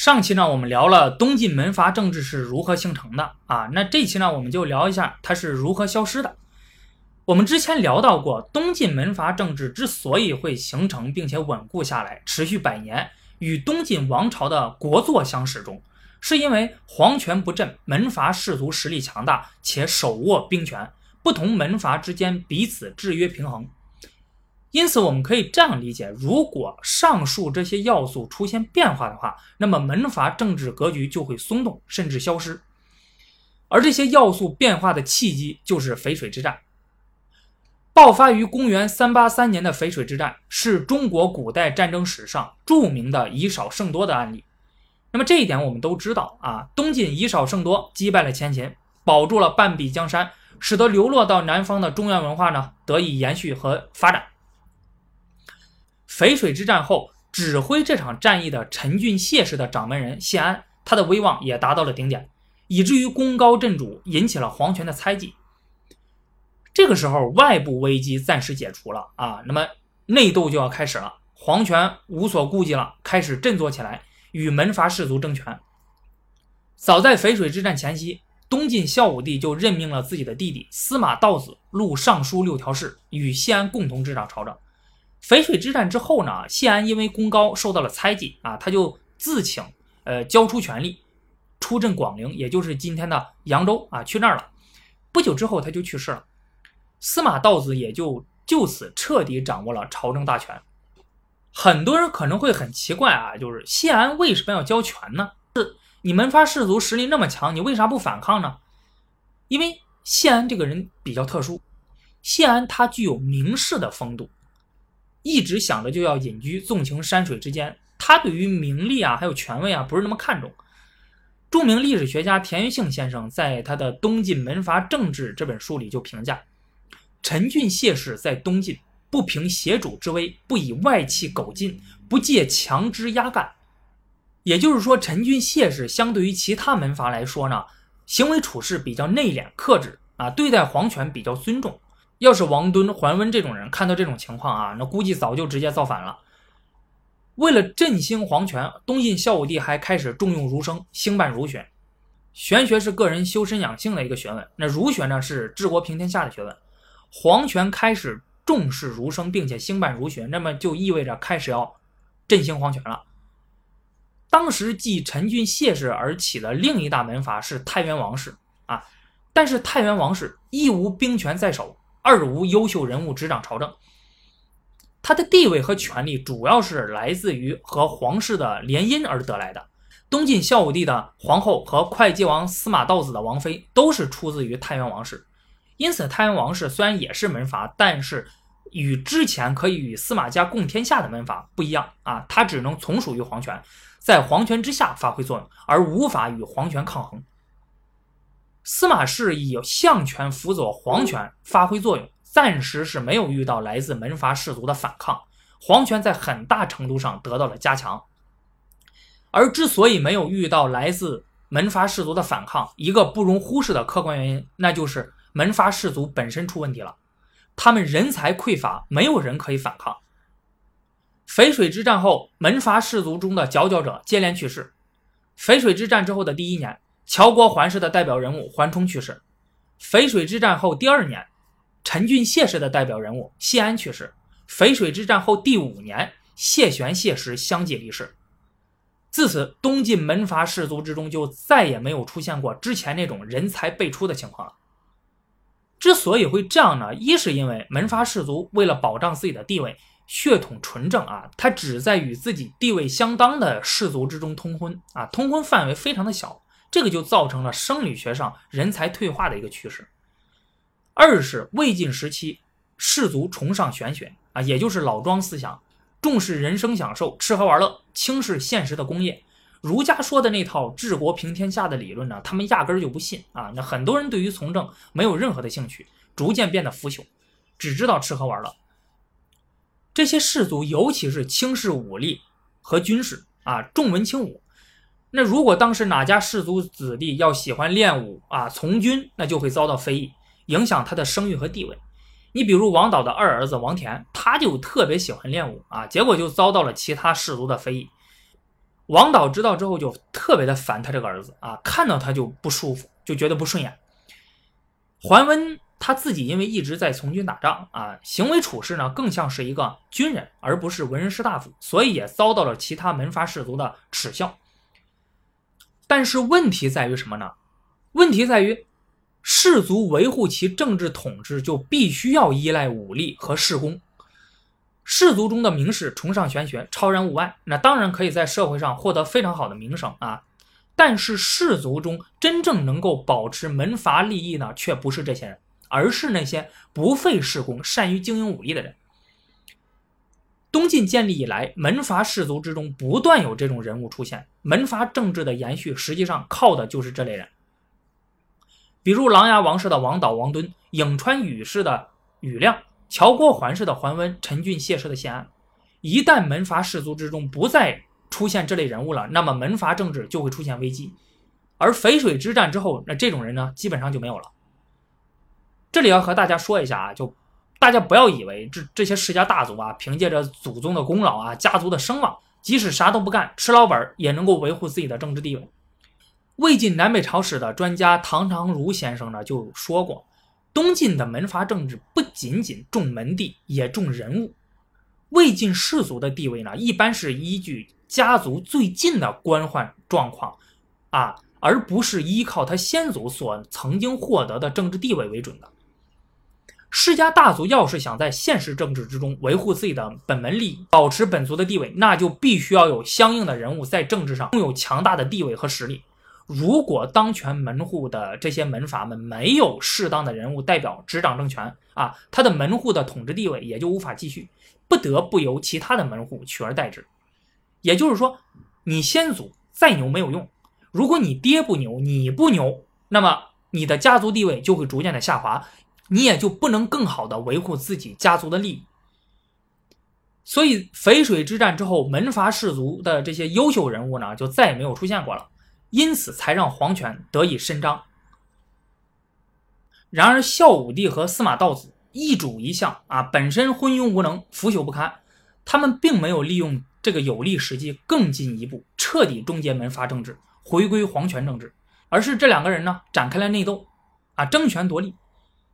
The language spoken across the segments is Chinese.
上期呢，我们聊了东晋门阀政治是如何形成的啊，那这期呢，我们就聊一下它是如何消失的。我们之前聊到过，东晋门阀政治之所以会形成并且稳固下来，持续百年，与东晋王朝的国祚相始终，是因为皇权不振，门阀士族实力强大且手握兵权，不同门阀之间彼此制约平衡。因此，我们可以这样理解：如果上述这些要素出现变化的话，那么门阀政治格局就会松动，甚至消失。而这些要素变化的契机就是淝水之战。爆发于公元三八三年的淝水之战，是中国古代战争史上著名的以少胜多的案例。那么这一点我们都知道啊，东晋以少胜多，击败了前秦，保住了半壁江山，使得流落到南方的中原文化呢得以延续和发展。淝水之战后，指挥这场战役的陈俊谢氏的掌门人谢安，他的威望也达到了顶点，以至于功高震主，引起了皇权的猜忌。这个时候，外部危机暂时解除了啊，那么内斗就要开始了。皇权无所顾忌了，开始振作起来，与门阀士族争权。早在淝水之战前夕，东晋孝武帝就任命了自己的弟弟司马道子录尚书六条事，与谢安共同执掌朝政。淝水之战之后呢，谢安因为功高受到了猜忌啊，他就自请呃交出权力，出镇广陵，也就是今天的扬州啊，去那儿了。不久之后他就去世了。司马道子也就就此彻底掌握了朝政大权。很多人可能会很奇怪啊，就是谢安为什么要交权呢？是你门阀士族实力那么强，你为啥不反抗呢？因为谢安这个人比较特殊，谢安他具有名士的风度，一直想着就要隐居纵情山水之间。他对于名利啊，还有权位啊，不是那么看重。著名历史学家田余庆先生在他的《东晋门阀政治》这本书里就评价。陈俊谢氏在东晋不凭邪主之威，不以外戚苟进，不借强支压干。也就是说，陈俊谢氏相对于其他门阀来说呢，行为处事比较内敛克制啊，对待皇权比较尊重。要是王敦、桓温这种人看到这种情况啊，那估计早就直接造反了。为了振兴皇权，东晋孝武帝还开始重用儒生，兴办儒学。玄学是个人修身养性的一个学问，那儒学呢是治国平天下的学问。皇权开始重视儒生，并且兴办儒学，那么就意味着开始要振兴皇权了。当时继陈俊谢氏而起的另一大门阀是太原王氏啊，但是太原王氏一无兵权在手，二无优秀人物执掌朝政，他的地位和权力主要是来自于和皇室的联姻而得来的。东晋孝武帝的皇后和会稽王司马道子的王妃都是出自于太原王氏。因此，太原王氏虽然也是门阀，但是与之前可以与司马家共天下的门阀不一样啊，它只能从属于皇权，在皇权之下发挥作用，而无法与皇权抗衡。司马氏以相权辅佐皇权发挥作用，暂时是没有遇到来自门阀士族的反抗，皇权在很大程度上得到了加强。而之所以没有遇到来自门阀士族的反抗，一个不容忽视的客观原因，那就是。门阀士族本身出问题了，他们人才匮乏，没有人可以反抗。淝水之战后，门阀士族中的佼佼者接连去世。淝水之战之后的第一年，乔国桓氏的代表人物桓冲去世；淝水之战后第二年，陈俊谢氏的代表人物谢安去世；淝水之战后第五年，谢玄、谢石相继离世。自此，东晋门阀士族之中就再也没有出现过之前那种人才辈出的情况了。之所以会这样呢，一是因为门阀士族为了保障自己的地位，血统纯正啊，他只在与自己地位相当的士族之中通婚啊，通婚范围非常的小，这个就造成了生理学上人才退化的一个趋势。二是魏晋时期士族崇尚玄学啊，也就是老庄思想，重视人生享受、吃喝玩乐，轻视现实的工业。儒家说的那套治国平天下的理论呢，他们压根儿就不信啊！那很多人对于从政没有任何的兴趣，逐渐变得腐朽，只知道吃喝玩乐。这些士族尤其是轻视武力和军事啊，重文轻武。那如果当时哪家氏族子弟要喜欢练武啊，从军，那就会遭到非议，影响他的声誉和地位。你比如王导的二儿子王田，他就特别喜欢练武啊，结果就遭到了其他氏族的非议。王导知道之后就特别的烦他这个儿子啊，看到他就不舒服，就觉得不顺眼。桓温他自己因为一直在从军打仗啊，行为处事呢更像是一个军人，而不是文人士大夫，所以也遭到了其他门阀士族的耻笑。但是问题在于什么呢？问题在于士族维护其政治统治就必须要依赖武力和士功。士族中的名士崇尚玄学，超然物外，那当然可以在社会上获得非常好的名声啊。但是士族中真正能够保持门阀利益呢，却不是这些人，而是那些不费事功、善于经营武力的人。东晋建立以来，门阀士族之中不断有这种人物出现，门阀政治的延续实际上靠的就是这类人。比如琅琊王氏的王导、王敦，颍川宇氏的宇亮。乔国桓氏的桓温、陈俊谢氏的谢安，一旦门阀士族之中不再出现这类人物了，那么门阀政治就会出现危机。而淝水之战之后，那这种人呢，基本上就没有了。这里要和大家说一下啊，就大家不要以为这这些世家大族啊，凭借着祖宗的功劳啊，家族的声望，即使啥都不干，吃老本也能够维护自己的政治地位。魏晋南北朝史的专家唐长儒先生呢，就说过。东晋的门阀政治不仅仅重门第，也重人物。魏晋士族的地位呢，一般是依据家族最近的官宦状况，啊，而不是依靠他先祖所曾经获得的政治地位为准的。世家大族要是想在现实政治之中维护自己的本门利益，保持本族的地位，那就必须要有相应的人物在政治上拥有强大的地位和实力。如果当权门户的这些门阀们没有适当的人物代表执掌政权啊，他的门户的统治地位也就无法继续，不得不由其他的门户取而代之。也就是说，你先祖再牛没有用，如果你爹不牛，你不牛，那么你的家族地位就会逐渐的下滑，你也就不能更好的维护自己家族的利益。所以，淝水之战之后，门阀士族的这些优秀人物呢，就再也没有出现过了。因此才让皇权得以伸张。然而，孝武帝和司马道子一主一相啊，本身昏庸无能、腐朽不堪，他们并没有利用这个有利时机更进一步，彻底终结门阀政治，回归皇权政治，而是这两个人呢展开了内斗，啊，争权夺利。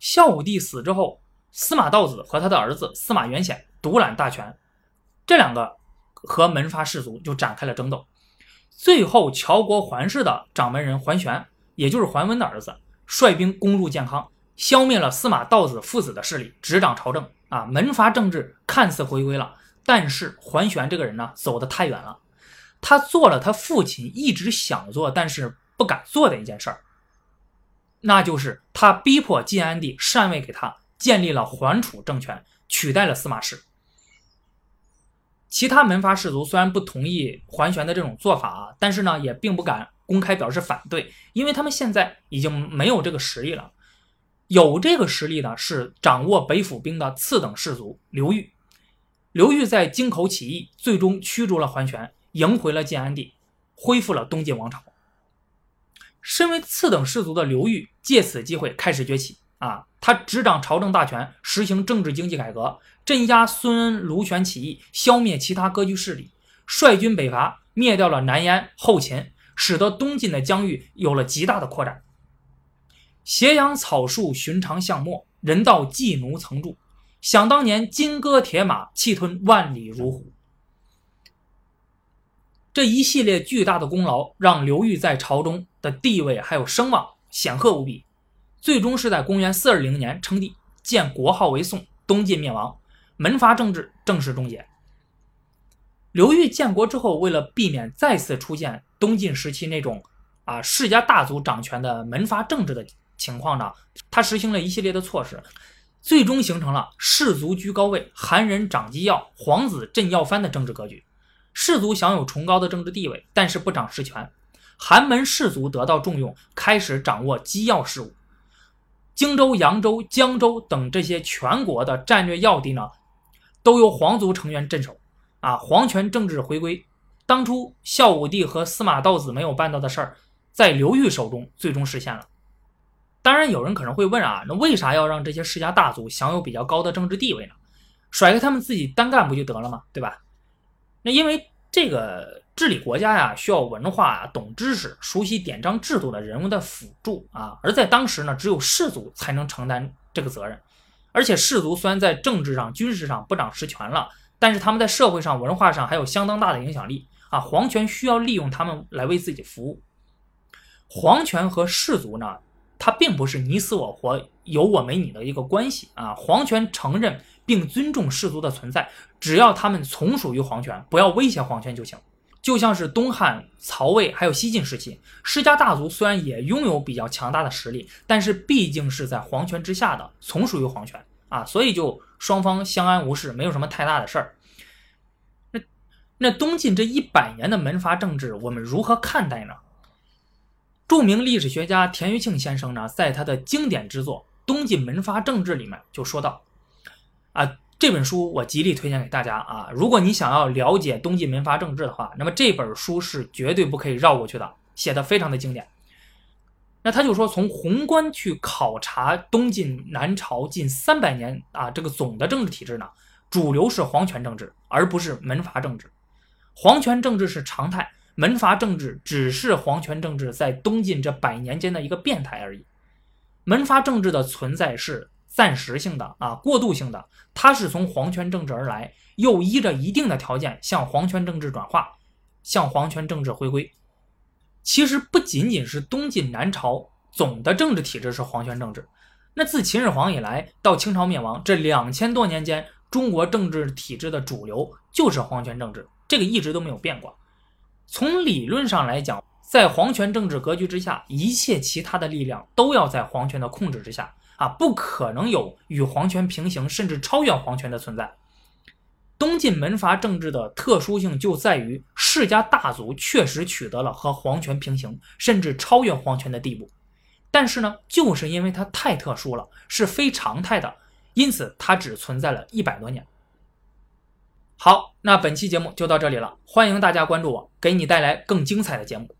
孝武帝死之后，司马道子和他的儿子司马元显独揽大权，这两个和门阀士族就展开了争斗。最后，乔国桓氏的掌门人桓玄，也就是桓温的儿子，率兵攻入建康，消灭了司马道子父子的势力，执掌朝政。啊，门阀政治看似回归了，但是桓玄这个人呢，走得太远了。他做了他父亲一直想做但是不敢做的一件事儿，那就是他逼迫晋安帝禅位给他，建立了桓楚政权，取代了司马氏。其他门阀士族虽然不同意桓玄的这种做法啊，但是呢，也并不敢公开表示反对，因为他们现在已经没有这个实力了。有这个实力的是掌握北府兵的次等士族刘裕。刘裕在京口起义，最终驱逐了桓玄，赢回了晋安帝，恢复了东晋王朝。身为次等士族的刘裕，借此机会开始崛起啊，他执掌朝政大权，实行政治经济改革。镇压孙恩、卢权起义，消灭其他割据势力，率军北伐，灭掉了南燕、后秦，使得东晋的疆域有了极大的扩展。斜阳草树，寻常巷陌，人道寄奴曾住。想当年，金戈铁马，气吞万里如虎。这一系列巨大的功劳，让刘裕在朝中的地位还有声望显赫无比。最终是在公元四二零年称帝，建国号为宋，东晋灭亡。门阀政治正式终结。刘裕建国之后，为了避免再次出现东晋时期那种啊世家大族掌权的门阀政治的情况呢，他实行了一系列的措施，最终形成了士族居高位、韩人掌机要、皇子镇要藩的政治格局。士族享有崇高的政治地位，但是不掌实权。寒门士族得到重用，开始掌握机要事务。荆州、扬州、江州等这些全国的战略要地呢？都由皇族成员镇守，啊，皇权政治回归。当初孝武帝和司马道子没有办到的事儿，在刘裕手中最终实现了。当然，有人可能会问啊，那为啥要让这些世家大族享有比较高的政治地位呢？甩开他们自己单干不就得了吗？对吧？那因为这个治理国家呀，需要文化、懂知识、熟悉典章制度的人物的辅助啊。而在当时呢，只有士族才能承担这个责任。而且士族虽然在政治上、军事上不掌实权了，但是他们在社会上、文化上还有相当大的影响力啊。皇权需要利用他们来为自己服务。皇权和士族呢，它并不是你死我活、有我没你的一个关系啊。皇权承认。并尊重氏族的存在，只要他们从属于皇权，不要威胁皇权就行。就像是东汉、曹魏还有西晋时期，世家大族虽然也拥有比较强大的实力，但是毕竟是在皇权之下的，从属于皇权啊，所以就双方相安无事，没有什么太大的事儿。那那东晋这一百年的门阀政治，我们如何看待呢？著名历史学家田余庆先生呢，在他的经典之作《东晋门阀政治》里面就说到。啊，这本书我极力推荐给大家啊！如果你想要了解东晋门阀政治的话，那么这本书是绝对不可以绕过去的，写的非常的经典。那他就说，从宏观去考察东晋南朝近三百年啊，这个总的政治体制呢，主流是皇权政治，而不是门阀政治。皇权政治是常态，门阀政治只是皇权政治在东晋这百年间的一个变态而已。门阀政治的存在是。暂时性的啊，过渡性的，它是从皇权政治而来，又依着一定的条件向皇权政治转化，向皇权政治回归。其实不仅仅是东晋南朝总的政治体制是皇权政治，那自秦始皇以来到清朝灭亡这两千多年间，中国政治体制的主流就是皇权政治，这个一直都没有变过。从理论上来讲，在皇权政治格局之下，一切其他的力量都要在皇权的控制之下。啊，不可能有与皇权平行甚至超越皇权的存在。东晋门阀政治的特殊性就在于世家大族确实取得了和皇权平行甚至超越皇权的地步，但是呢，就是因为它太特殊了，是非常态的，因此它只存在了一百多年。好，那本期节目就到这里了，欢迎大家关注我，给你带来更精彩的节目。